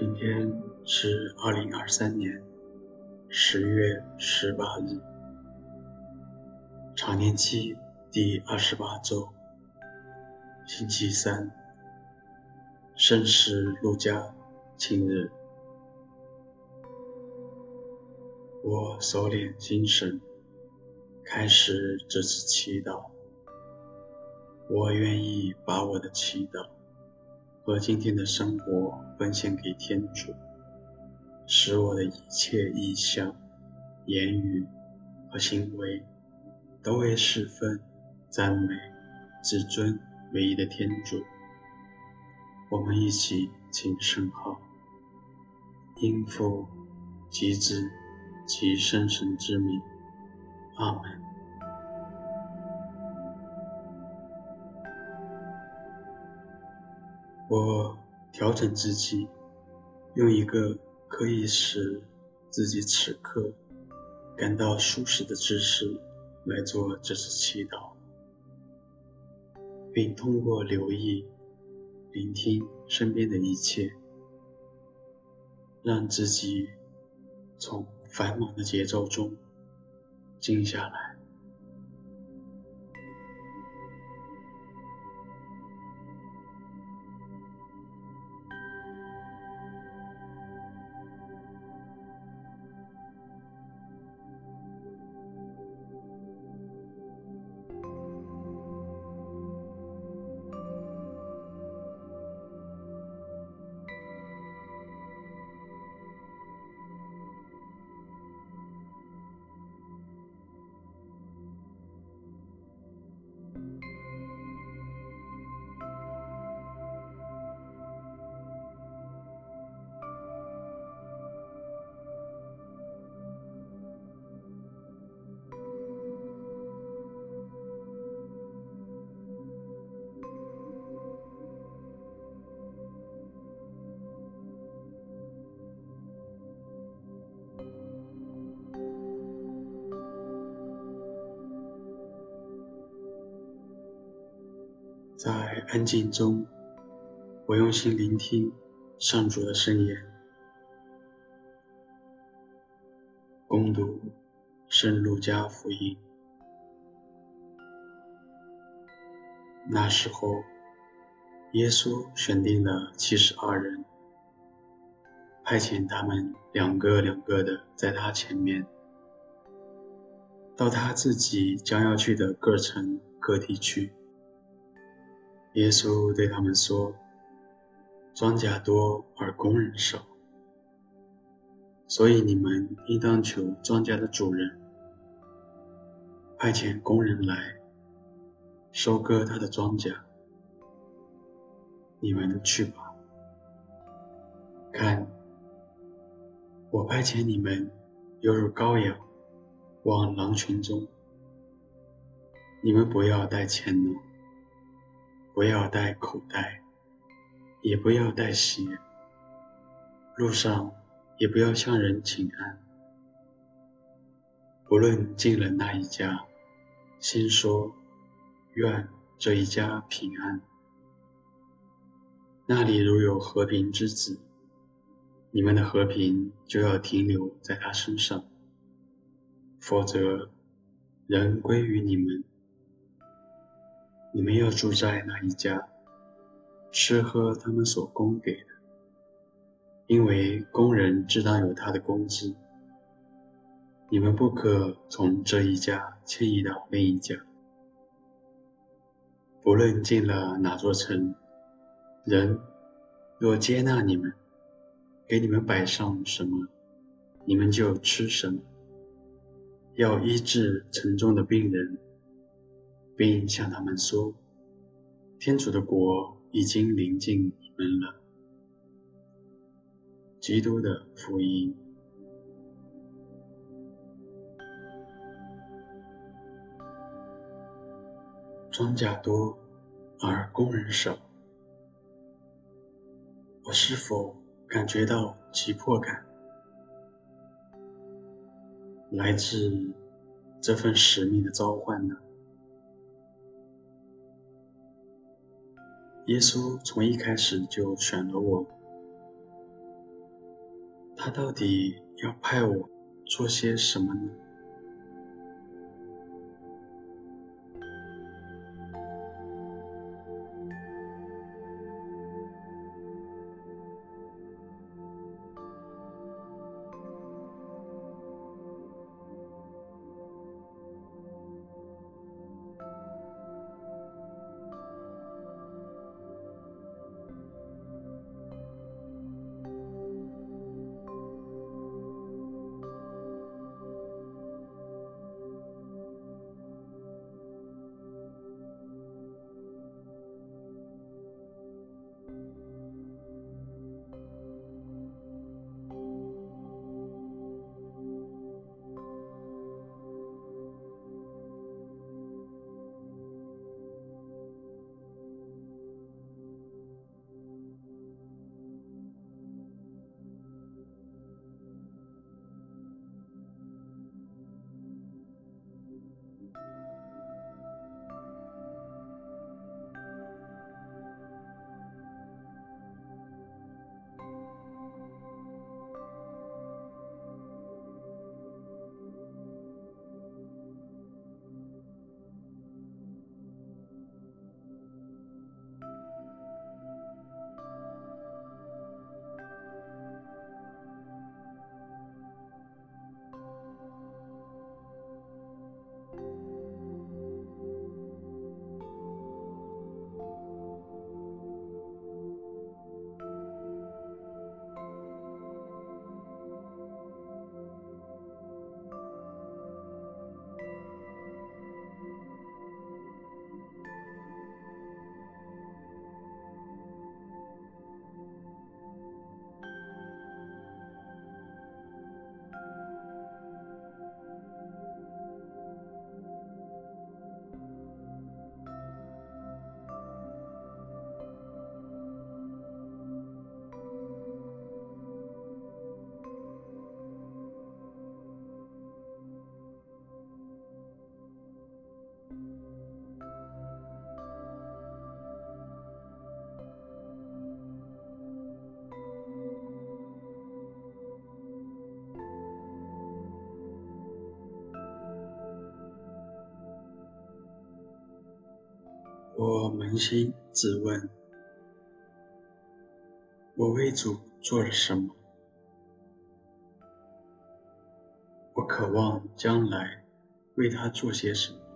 今天是二零二三年十月十八日，常年期第二十八周，星期三，圣史路加庆日。我收敛精神，开始这次祈祷。我愿意把我的祈祷。和今天的生活奉献给天主，使我的一切意向、言语和行为都为侍奉、赞美、至尊唯一的天主。我们一起请圣号，应父及子及圣神之名，阿门。我调整自己，用一个可以使自己此刻感到舒适的姿势来做这次祈祷，并通过留意、聆听身边的一切，让自己从繁忙的节奏中静下来。在安静中，我用心聆听上主的圣言，恭读圣路加福音。那时候，耶稣选定了七十二人，派遣他们两个两个的在他前面，到他自己将要去的各城各地去。耶稣对他们说：“庄稼多而工人少，所以你们应当求庄稼的主人派遣工人来收割他的庄稼。你们去吧。看，我派遣你们，犹如羔羊往狼群中。你们不要带钱囊。”不要带口袋，也不要带鞋。路上也不要向人请安。不论进了哪一家，先说：“愿这一家平安。”那里如有和平之子，你们的和平就要停留在他身上；否则，人归于你们。你们要住在哪一家，吃喝他们所供给的，因为工人自当有他的工资。你们不可从这一家迁移到另一家。不论进了哪座城，人若接纳你们，给你们摆上什么，你们就吃什么。要医治城中的病人。并向他们说，天主的国已经临近你们了。基督的福音。庄稼多，而工人少。我是否感觉到急迫感？来自这份使命的召唤呢？耶稣从一开始就选了我，他到底要派我做些什么呢？我扪心自问：我为主做了什么？我渴望将来为他做些什么？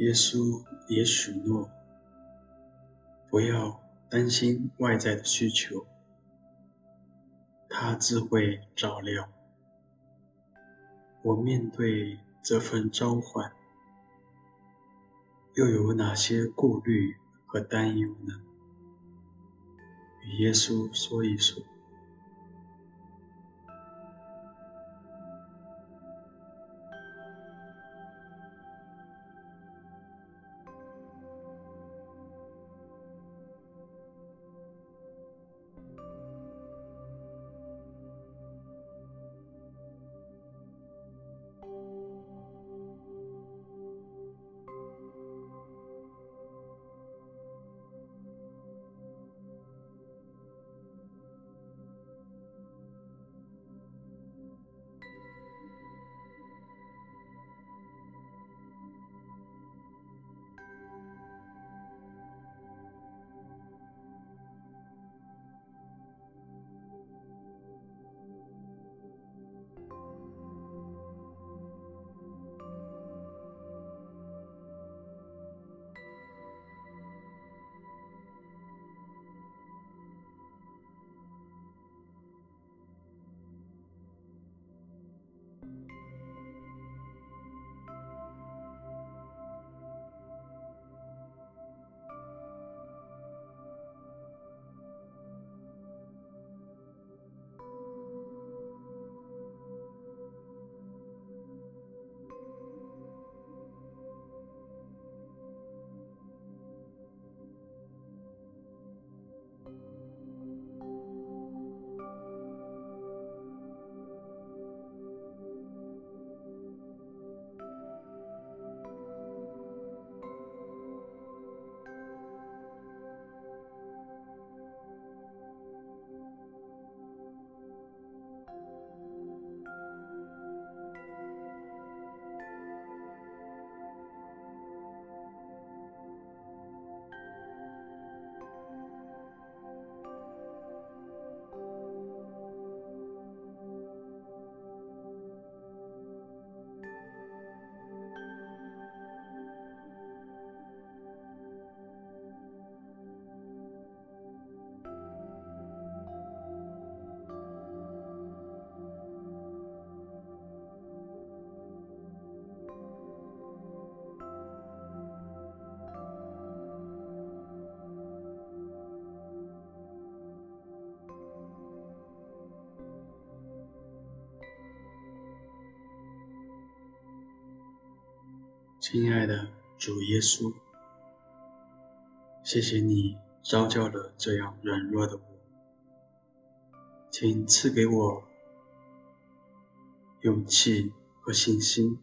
耶稣也许诺，不要担心外在的需求，他自会照料。我面对这份召唤，又有哪些顾虑和担忧呢？与耶稣说一说。亲爱的主耶稣，谢谢你召叫了这样软弱的我，请赐给我勇气和信心，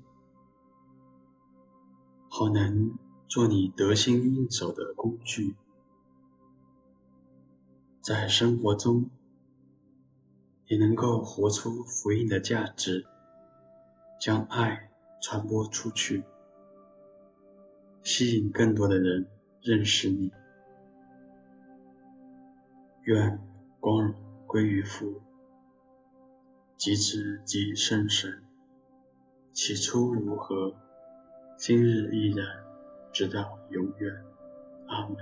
好能做你得心应手的工具，在生活中也能够活出福音的价值，将爱传播出去。吸引更多的人认识你。愿光荣归于父，及子及圣神。起初如何，今日亦然，直到永远。阿门。